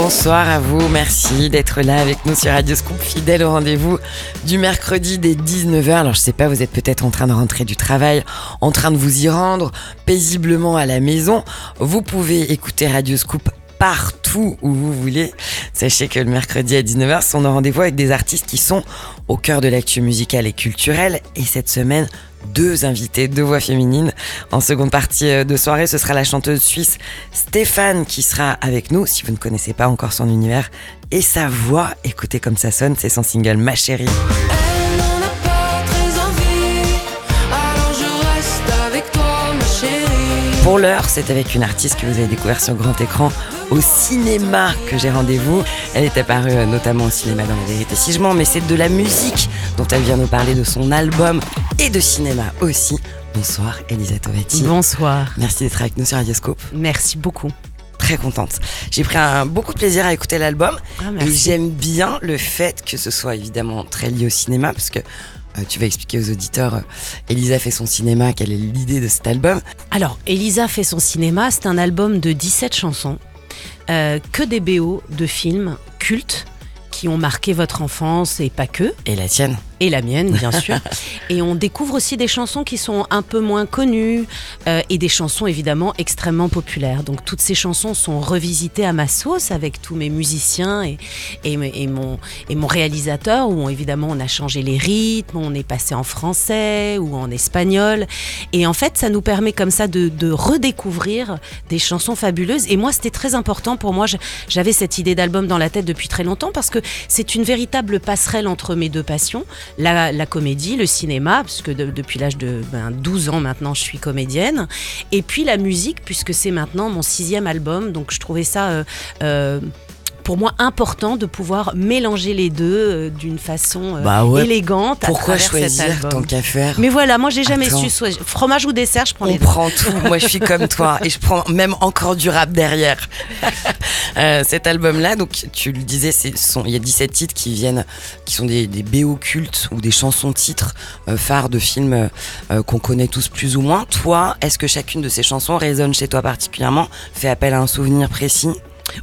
bonsoir à vous. Merci d'être là avec nous sur Radio Scoop, fidèle au rendez-vous du mercredi dès 19h. Alors je sais pas, vous êtes peut-être en train de rentrer du travail, en train de vous y rendre paisiblement à la maison. Vous pouvez écouter Radio Scoop partout où vous voulez. Sachez que le mercredi à 19h, sont nos rendez-vous avec des artistes qui sont au cœur de l'actu musicale et culturelle. Et cette semaine, deux invités, deux voix féminines. En seconde partie euh, de soirée, ce sera la chanteuse suisse Stéphane qui sera avec nous. Si vous ne connaissez pas encore son univers et sa voix, écoutez comme ça sonne, c'est son single Ma chérie. Elle n'en a pas très envie, alors je reste avec toi, ma chérie. Pour l'heure, c'est avec une artiste que vous avez découvert sur grand écran au cinéma que j'ai rendez-vous. Elle est apparue euh, notamment au cinéma dans la vérité si je mens, mais c'est de la musique dont elle vient nous parler de son album et de cinéma aussi. Bonsoir Elisa Tovetti. Bonsoir. Merci d'être avec nous sur Radioscope. Merci beaucoup. Très contente. J'ai pris un, beaucoup de plaisir à écouter l'album Ah, et j'aime bien le fait que ce soit évidemment très lié au cinéma parce que euh, tu vas expliquer aux auditeurs, euh, Elisa fait son cinéma, quelle est l'idée de cet album. Alors, Elisa fait son cinéma. C'est un album de 17 chansons, euh, que des BO de films cultes qui ont marqué votre enfance et pas que, Et la tienne et la mienne bien sûr. et on découvre aussi des chansons qui sont un peu moins connues euh, et des chansons évidemment extrêmement populaires. Donc toutes ces chansons sont revisitées à ma sauce avec tous mes musiciens et, et, et mon, et mon réalisateur où on- évidemment on a changé les rythmes, on est passé en français ou en espagnol. Et en fait ça nous permet comme ça de, de redécouvrir des chansons fabuleuses. Et moi c'était très important pour moi. J'avais cette idée d'album dans la tête depuis très longtemps parce que c'est une véritable passerelle entre mes deux passions la, comédie, le cinéma, puisque de- depuis l'âge de ben, 12 ans maintenant, je suis comédienne, et puis la musique, puisque c'est maintenant mon sixième album, donc je trouvais ça... euh, euh, pour moi important de pouvoir mélanger les deux euh, d'une façon euh, Bah ouais. élégante. Pourquoi choisir tant qu'à faire Mais voilà, moi j'ai jamais Attends. su soit- fromage ou dessert, je prends On les deux. prend tout. Moi, je suis comme toi et je prends même encore du rap derrière. Euh, cet album-là, donc tu le disais, il y a 17 titres qui viennent, qui sont des, des BO cultes ou des chansons titres euh, phares de films euh, qu'on connaît tous plus ou moins. Toi, est-ce que chacune de ces chansons résonne chez toi particulièrement, fait appel à un souvenir précis?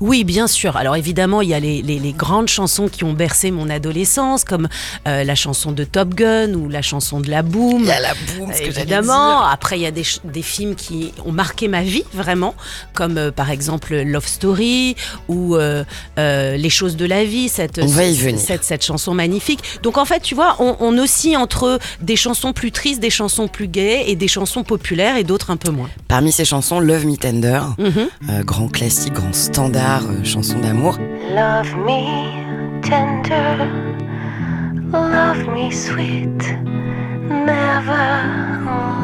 Oui, bien sûr. Alors évidemment, il y a les, les- les grandes chansons qui ont bercé mon adolescence, comme euh, la chanson de Top Gun ou la chanson de La Boom. Il y a la boum, ce que Évidemment. dire. Après, il y a des, films qui ont marqué ma vie, vraiment, comme euh, par exemple Love Story ou euh, Les choses de la vie, cette, On va y venir. cette, cette chanson magnifique. Donc en fait, tu vois, on, on oscille entre des chansons plus tristes, des chansons plus gaies et des chansons populaires et d'autres un peu moins. Parmi ces chansons, Love Me Tender, Mhm. grand classique, grand standard, euh, chanson d'amour. Love me tender, love me sweet, never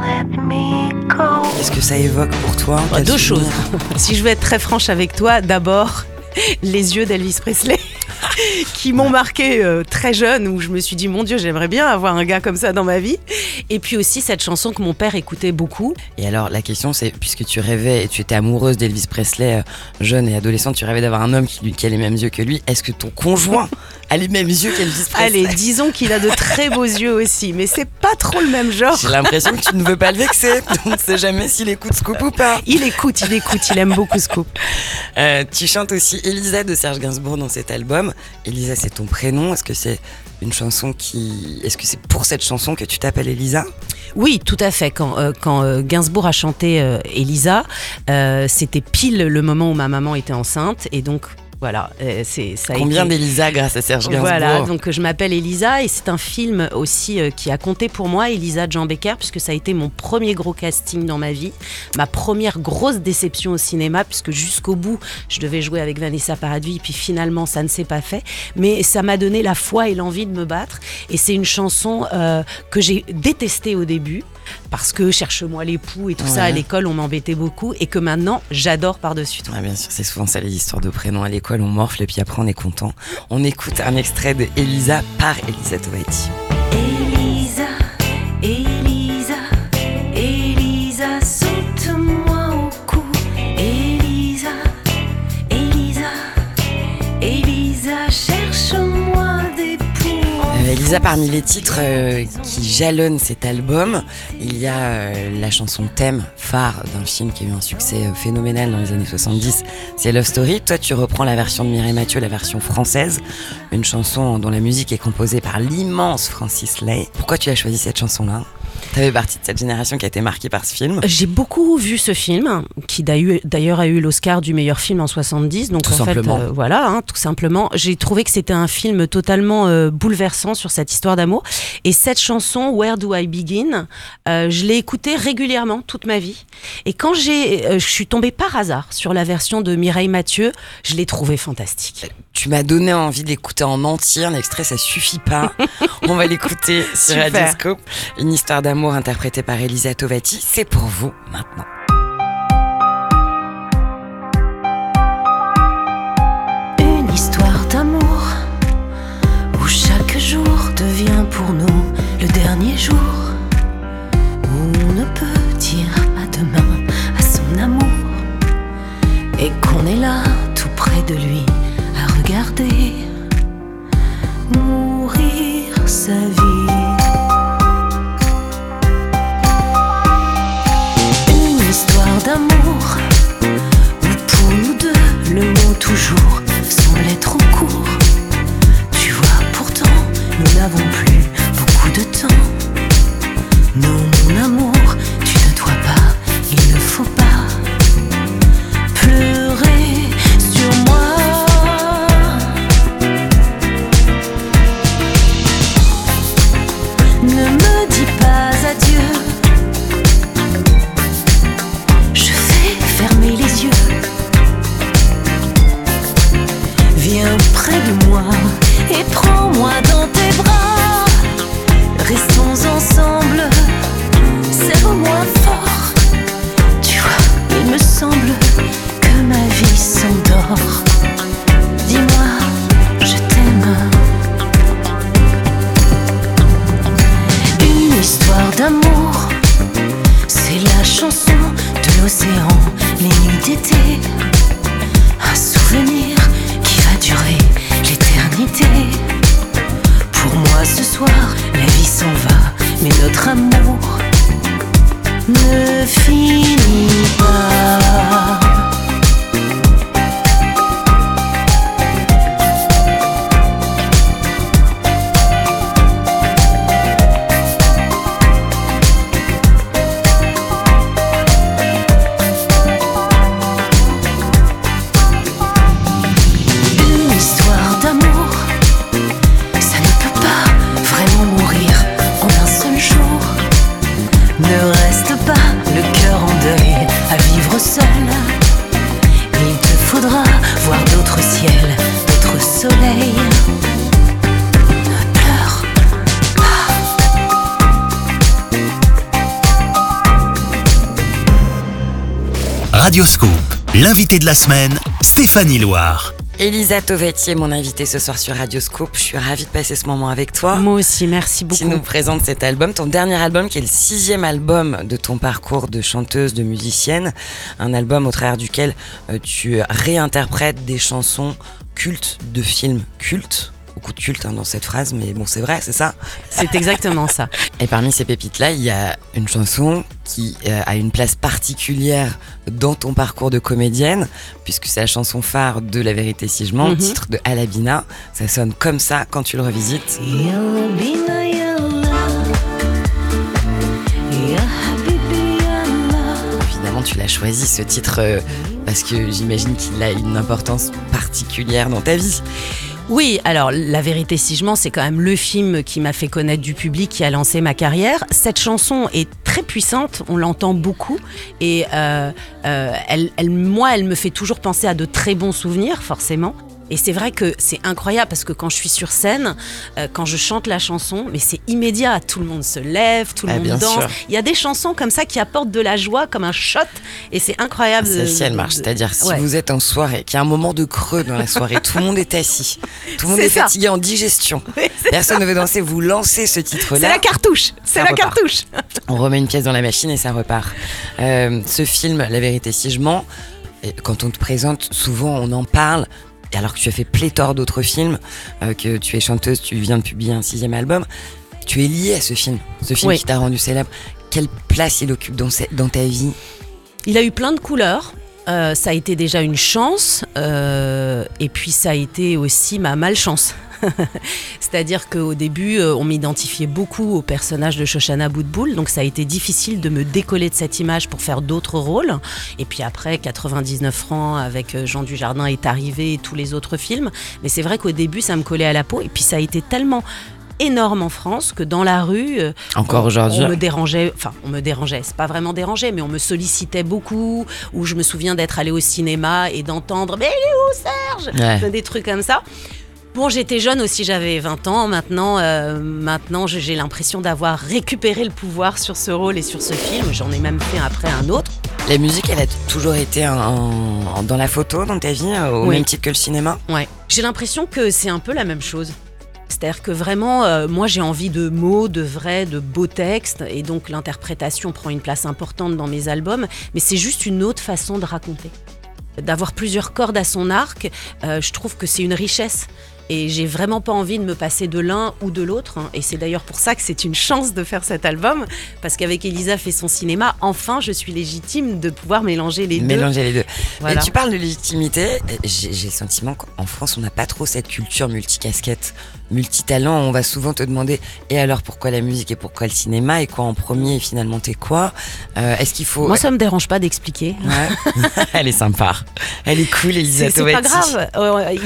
let me go. Qu'est-ce que ça évoque pour toi Bah, deux choses. si je veux être très franche avec toi, d'abord, les yeux d'Elvis Presley. qui m'ont marqué euh, très jeune où je me suis dit mon dieu j'aimerais bien avoir un gars comme ça dans ma vie. Et puis aussi cette chanson que mon père écoutait beaucoup. Et alors la question c'est, puisque tu rêvais et tu étais amoureuse d'Elvis Presley, euh, jeune et adolescente, tu rêvais d'avoir un homme qui, lui- qui a les mêmes yeux que lui, est-ce que ton conjoint a les mêmes yeux qu'Elvis Presley? Allez disons qu'il a de très beaux yeux aussi mais c'est pas trop le même genre. J'ai l'impression que tu ne veux pas le vexer, on ne sait jamais s'il écoute Scoop ou pas. il écoute il écoute il aime beaucoup Scoop. Euh, tu chantes aussi Elisa de Serge Gainsbourg dans cet album. Elisa c'est ton prénom, est-ce que c'est une chanson qui... Est-ce que c'est pour cette chanson que tu t'appelles Elisa? Oui, tout à fait. Quand, euh, euh, Gainsbourg a chanté euh, Elisa, c'était pile le moment où ma maman était enceinte. Et donc, voilà, euh, c'est ça Combien été- d'Elisa grâce à Serge Gainsbourg Voilà, donc euh, je m'appelle Elisa et c'est un film aussi euh, qui a compté pour moi, Elisa de Jean Becker, puisque ça a été mon premier gros casting dans ma vie, ma première grosse déception au cinéma, puisque jusqu'au bout, je devais jouer avec Vanessa Paradis, puis finalement, ça ne s'est pas fait. Mais ça m'a donné la foi et l'envie de me battre. Et c'est une chanson euh, que j'ai détestée au début, parce que cherche-moi l'époux et tout ça à l'école, on m'embêtait beaucoup, et que maintenant, j'adore par-dessus tout. Ah, bien sûr, c'est souvent ça les histoires de prénoms à l'école, on morfle et puis après on est content. On écoute un extrait de Elisa par Elisa Tovetti. Elisa, parmi les titres euh, qui jalonnent cet album, il y a euh, la chanson thème phare d'un film qui a eu un succès euh, phénoménal dans les années 70, c'est Love Story. Toi, tu reprends la version de Mireille Mathieu, la version française, une chanson dont la musique est composée par l'immense Francis Lay. Pourquoi tu as choisi cette chanson-là? Tu avais partie de cette génération qui a été marquée par ce film. J'ai beaucoup vu ce film, qui d'ailleurs d'ailleurs a eu l'Oscar du meilleur film en 70. Donc Tout en simplement. fait, euh, voilà, hein, tout simplement. J'ai trouvé que c'était un film totalement euh, bouleversant sur cette histoire d'amour. Et cette chanson, Where Do I Begin, euh, je l'ai écoutée régulièrement toute ma vie. Et quand j'ai, euh, je suis tombée par hasard sur la version de Mireille Mathieu, je l'ai trouvée fantastique. Tu m'as donné envie de l'écouter en entier. Un extrait, ça suffit pas. On va l'écouter sur Super. Radioscope. Une histoire d'amour interprétée par Elisa Tovati. C'est pour vous maintenant. Radioscoop, l'invité de la semaine, Stéphanie Loire. Elisa Tovati est mon invitée ce soir sur Radioscope. Je suis ravie de passer ce moment avec toi. Moi aussi, merci Tu beaucoup. nous présentes cet album, ton dernier album qui est le sixième album de ton parcours de chanteuse, de musicienne. Un album au travers duquel euh, tu réinterprètes des chansons cultes de films cultes. Beaucoup de culte hein, dans cette phrase, mais bon, c'est vrai, c'est ça. C'est exactement ça. Et parmi ces pépites-là, il y a une chanson qui euh, a une place particulière dans ton parcours de comédienne, puisque c'est la chanson phare de La vérité si je mens, Mhm. titre de Alabina. Ça sonne comme ça quand tu le revisites. Évidemment, tu l'as choisi ce titre euh, parce que j'imagine qu'il a une importance particulière dans ta vie. Oui, alors la vérité si je mens, c'est quand même le film qui m'a fait connaître du public, qui a lancé ma carrière. Cette chanson est très puissante, on l'entend beaucoup, et euh, euh, elle, elle- moi, elle me fait toujours penser à de très bons souvenirs, forcément. Et c'est vrai que c'est incroyable parce que quand je suis sur scène, euh, quand je chante la chanson, mais c'est immédiat. Tout le monde se lève, tout le Ah, monde danse. sûr. Il y a des chansons comme ça qui apportent de la joie, comme un shot, et c'est incroyable. C'est de- si elle marche. C'est-à-dire, si Ouais. vous êtes en soirée, qu'il y a un moment de creux dans la soirée, tout le monde est assis, tout le monde C'est est fatigué en digestion, Oui, c'est personne ne veut danser, vous lancez ce C'est titre-là. la cartouche, c'est la repart. cartouche. On remet une pièce dans la machine et ça repart. Euh, ce film, La vérité si je mens, quand on te présente, souvent on en parle et alors que tu as fait pléthore d'autres films, euh, que tu es chanteuse, tu viens de publier un sixième album, tu es liée à ce film, ce film Oui. qui t'a rendu célèbre. Quelle place il occupe dans ta vie? Il a eu plein de couleurs. Euh, ça a été déjà une chance, euh, et puis ça a été aussi ma malchance. C'est-à-dire qu'au début, euh, on m'identifiait beaucoup au personnage de Shoshana Boutboul, donc ça a été difficile de me décoller de cette image pour faire d'autres rôles. Et puis après, 99 francs avec euh, Jean Dujardin est arrivé et tous les autres films. Mais c'est vrai qu'au début, ça me collait à la peau, et puis ça a été tellement énorme en France que dans la rue, euh, Encore aujourd'hui on me dérangeait, enfin on me dérangeait, c'est pas vraiment dérangé, mais on me sollicitait beaucoup, ou je me souviens d'être allé au cinéma et d'entendre « Mais il est où Serge? Ouais. Des trucs comme ça. Bon, j'étais jeune aussi, j'avais 20 ans. Maintenant, euh, maintenant j'ai l'impression d'avoir récupéré le pouvoir sur ce rôle et sur ce film. J'en ai même fait après un autre. La musique, elle a toujours été en- en- dans la photo, dans ta vie, euh, au Oui. même titre que le cinéma? Ouais. J'ai l'impression que c'est un peu la même chose. C'est-à-dire que vraiment, euh, moi j'ai envie de mots, de vrais, de beaux textes, et donc l'interprétation prend une place importante dans mes albums, mais c'est juste une autre façon de raconter. D'avoir plusieurs cordes à son arc, euh, je trouve que c'est une richesse. Et j'ai vraiment pas envie de me passer de l'un ou de l'autre. hein. Et c'est d'ailleurs pour ça que c'est une chance de faire cet album, parce qu'avec Elisa fait son cinéma, enfin je suis légitime de pouvoir mélanger les deux. Mélanger les deux. Voilà. Et tu parles de légitimité. J'ai le sentiment qu'en France, on n'a pas trop cette culture multicasquette, multitalent. On va souvent te demander et alors pourquoi la musique et pourquoi le cinéma et quoi en premier et finalement t'es quoi? Euh, Est-ce qu'il faut. Moi ça me dérange pas d'expliquer. Ouais. Elle est sympa. Elle est cool, Elisa C'est pas grave. Euh,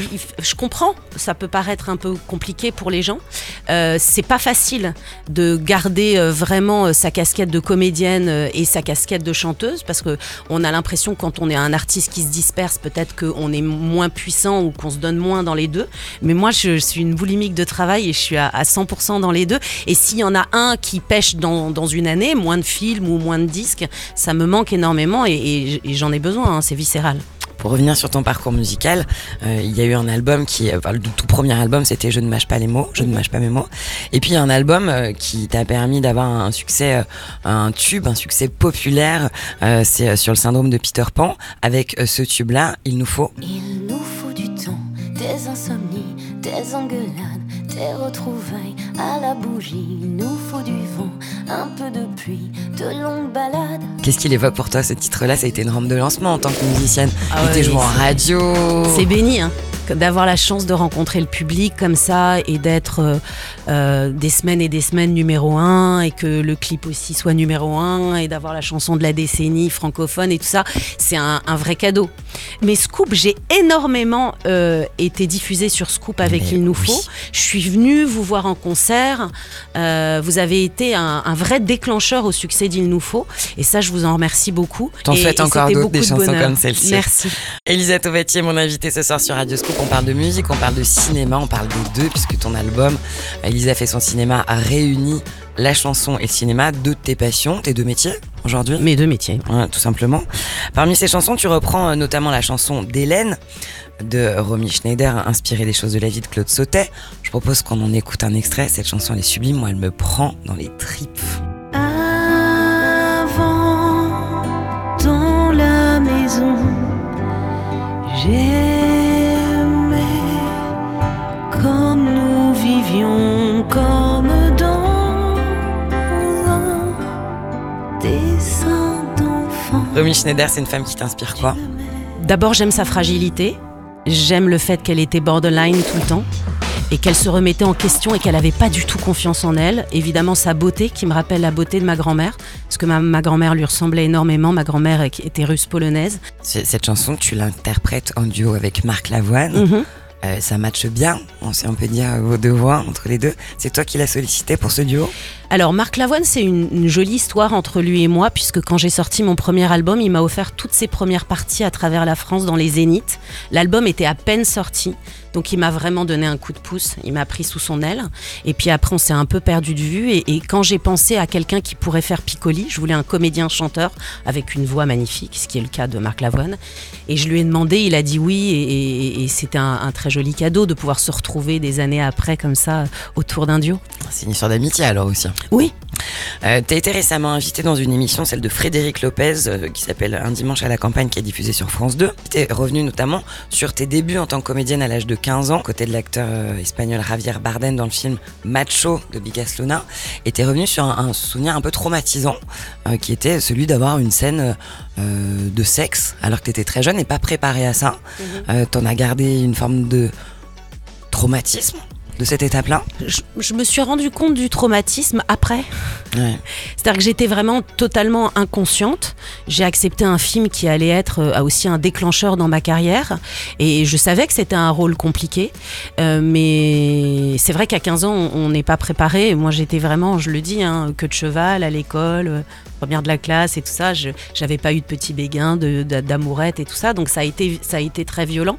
je comprends. Ça peut paraître un peu compliqué pour les gens. Euh, c'est pas facile de garder euh, vraiment euh, sa casquette de comédienne euh, et sa casquette de chanteuse parce que on a l'impression quand on est un artiste qui se disperse, peut-être qu'on est moins puissant ou qu'on se donne moins dans les deux. Mais moi, je suis une boulimique de travail et je suis à, à 100% dans les deux. Et s'il y en a un qui pêche dans, une année, moins de films ou moins de disques, ça me manque énormément et j'en ai besoin. hein, c'est viscéral. Pour revenir sur ton parcours musical, euh, il y a eu un album qui, euh, enfin, le tout premier album, c'était Je ne mâche pas les mots, Je ne mâche pas mes mots. Et puis un album euh, qui t'a permis d'avoir un succès, euh, un tube, un succès populaire. c'est sur le syndrome de Peter Pan. Avec ce tube-là, il nous faut. Il nous faut du temps, des insomnies, des engueulades, des retrouvailles à la bougie. Il nous faut du vent, un peu de pluie, de longues balades. Qu'est-ce qu'il évoque pour toi ce titre-là? Ça a été une rampe de lancement en tant que musicienne. Ah il ouais, était joué en c'est- radio. C'est béni, hein, d'avoir la chance de rencontrer le public comme ça et d'être euh, euh, des semaines et des semaines numéro un et que le clip aussi soit numéro un et d'avoir la chanson de la décennie francophone et tout ça, c'est un, un vrai cadeau. Mais Scoop, j'ai énormément euh, été diffusée sur Scoop avec Mais Il nous oui. faut. Je suis venue vous voir en concert. Euh, vous avez été un, un vrai déclencheur au succès d'Il nous faut et ça, je vous en remercie beaucoup. T'en et encore d'autres, des beaucoup de chansons bonheur. comme celle-ci. Merci. Elisa Tovati est mon invitée ce soir sur Radio Scoop. On parle de musique, on parle de cinéma, on parle des deux, puisque ton album, Elisa fait son cinéma, a réuni la chanson et le cinéma, deux de tes passions, tes deux métiers aujourd'hui. Mes deux métiers. Ouais, tout simplement. Parmi ces chansons, tu reprends euh, notamment la chanson d'Hélène de Romy Schneider, inspirée des choses de la vie de Claude Sautet. Je propose qu'on en écoute un extrait. Cette chanson, elle est sublime. Moi, elle me prend dans les tripes. Avant, dans la maison, j'aimais vivions, comme dans un dessin d'enfant. Romy Schneider, c'est une femme qui t'inspire quoi? D'abord, j'aime sa fragilité. J'aime le fait qu'elle était borderline tout le temps et qu'elle se remettait en question et qu'elle n'avait pas du tout confiance en elle. Évidemment, sa beauté qui me rappelle la beauté de ma grand-mère, parce que ma, ma grand-mère lui ressemblait énormément. Ma grand-mère était russe polonaise. C'est- Cette chanson, tu l'interprètes en duo avec Marc Lavoine. Mhm. Euh, ça matche bien, on, peut dire vos deux voix entre les deux. C'est toi qui l'as sollicité pour ce duo? Alors, Marc Lavoine, c'est une, une jolie histoire entre lui et moi, puisque quand j'ai sorti mon premier album, il m'a offert toutes ses premières parties à travers la France dans les Zéniths. L'album était à peine sorti, donc il m'a vraiment donné un coup de pouce. Il m'a pris sous son aile. Et puis après, on s'est un peu perdu de vue. Et, et quand j'ai pensé à quelqu'un qui pourrait faire Piccoli, je voulais un comédien-chanteur avec une voix magnifique, ce qui est le cas de Marc Lavoine. Et je lui ai demandé, il a dit oui, et, et- et c'était un, un très joli cadeau de pouvoir se retrouver des années après, comme ça, autour d'un duo. C'est une histoire d'amitié alors aussi. Oui, Euh, T'as été récemment invité dans une émission, celle de Frédéric Lopez, euh, qui s'appelle Un dimanche à la campagne, qui est diffusée sur France 2. T'es revenu notamment sur tes débuts en tant que comédienne à l'âge de 15 ans, côté de l'acteur euh, espagnol Javier Bardem dans le film Macho de Bigas Luna. Et t'es revenu sur un, un souvenir un peu traumatisant, euh, qui était celui d'avoir une scène de sexe, alors que t'étais très jeune et pas préparé à ça. Euh, T'en as gardé une forme de traumatisme de cette étape-là Je, je me suis rendu compte du traumatisme après. Ouais. C'est-à-dire que j'étais vraiment totalement inconsciente. J'ai accepté un film qui allait être euh, aussi un déclencheur dans ma carrière. Et je savais que c'était un rôle compliqué. Euh, mais c'est vrai qu'à 15 ans, on- n'est pas préparé. Moi, j'étais vraiment, je le dis, hein, que de cheval à l'école, euh, première de la classe et tout ça. Je J'avais pas eu de petit béguin, d'amourette et tout ça. Donc ça a été, ça a été très violent.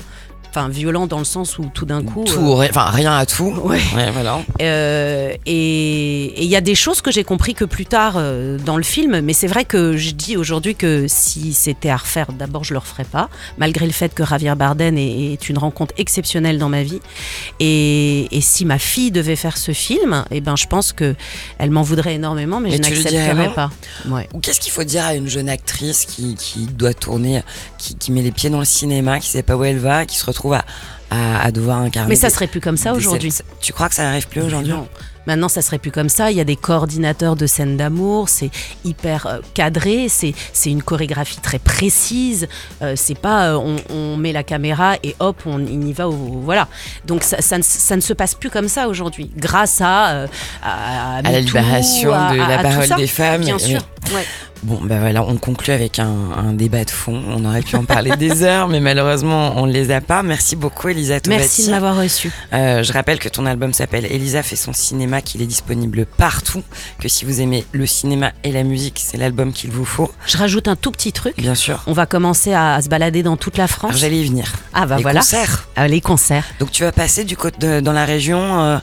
Enfin, violent dans le sens où tout d'un coup. Tout, euh, enfin rien à tout. Ouais. voilà. euh, et et il y a des choses que j'ai compris que plus tard euh, dans le film, mais c'est vrai que je dis aujourd'hui que si c'était à refaire, d'abord je le referais pas, malgré le fait que Javier Bardem est, est une rencontre exceptionnelle dans ma vie. Et, et si ma fille devait faire ce film, eh ben je pense que elle m'en voudrait énormément, mais, Mais je n'accepterais pas. Ouais. Ou qu'est-ce qu'il faut dire à une jeune actrice qui, qui doit tourner, qui, qui met les pieds dans le cinéma, qui sait pas où elle va, qui se retrouve à, à, à devoir incarner. Mais ça des- serait plus comme ça aujourd'hui. Tu crois que ça n'arrive plus aujourd'hui Non. Maintenant, ça serait plus comme ça. Il y a des coordinateurs de scènes d'amour. C'est hyper euh, cadré. C'est une chorégraphie très précise. Euh, c'est pas euh, on, on met la caméra et hop, on y va. Au, voilà. Donc ça, ça, ne, ça ne se passe plus comme ça aujourd'hui. Grâce à euh, à, À la libération de la parole des femmes. Bien sûr. Ouais. Bon, ben voilà, on conclut avec un, un débat de fond. On aurait pu en parler des heures, mais malheureusement, on ne les a pas. Merci beaucoup, Elisa Tovati. Merci de m'avoir reçu. Euh, je rappelle que ton album s'appelle Elisa fait son cinéma, qu'il est disponible partout, que si vous aimez le cinéma et la musique, c'est l'album qu'il vous faut, Je rajoute un tout petit truc. bien sûr. On va commencer à, à se balader dans toute la France. J'allais y venir. Ah bah Les voilà. concerts. Les concerts. Donc tu vas passer du côté dans la région euh,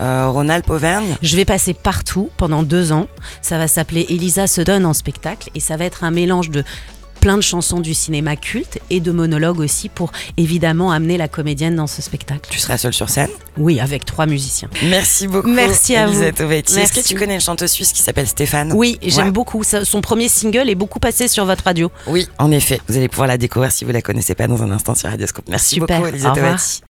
euh, Rhône-Alpes, Auvergne? Je vais passer partout pendant deux ans. Ça va s'appeler Elisa se donne en spectacle et ça va être un mélange de plein de chansons du cinéma culte et de monologues aussi pour évidemment amener la comédienne dans ce spectacle. Tu seras seule sur scène. Oui, avec trois musiciens. Merci beaucoup. Merci à Elisa vous. Est-ce que tu connais une chanteuse suisse qui s'appelle Stéphane Oui, j'aime Ouais. beaucoup. Son premier single est beaucoup passé sur votre radio. Oui, en effet. Vous allez pouvoir la découvrir si vous la connaissez pas dans un instant sur Radioscope. Merci Super. beaucoup, Elisa Au revoir. Tovati.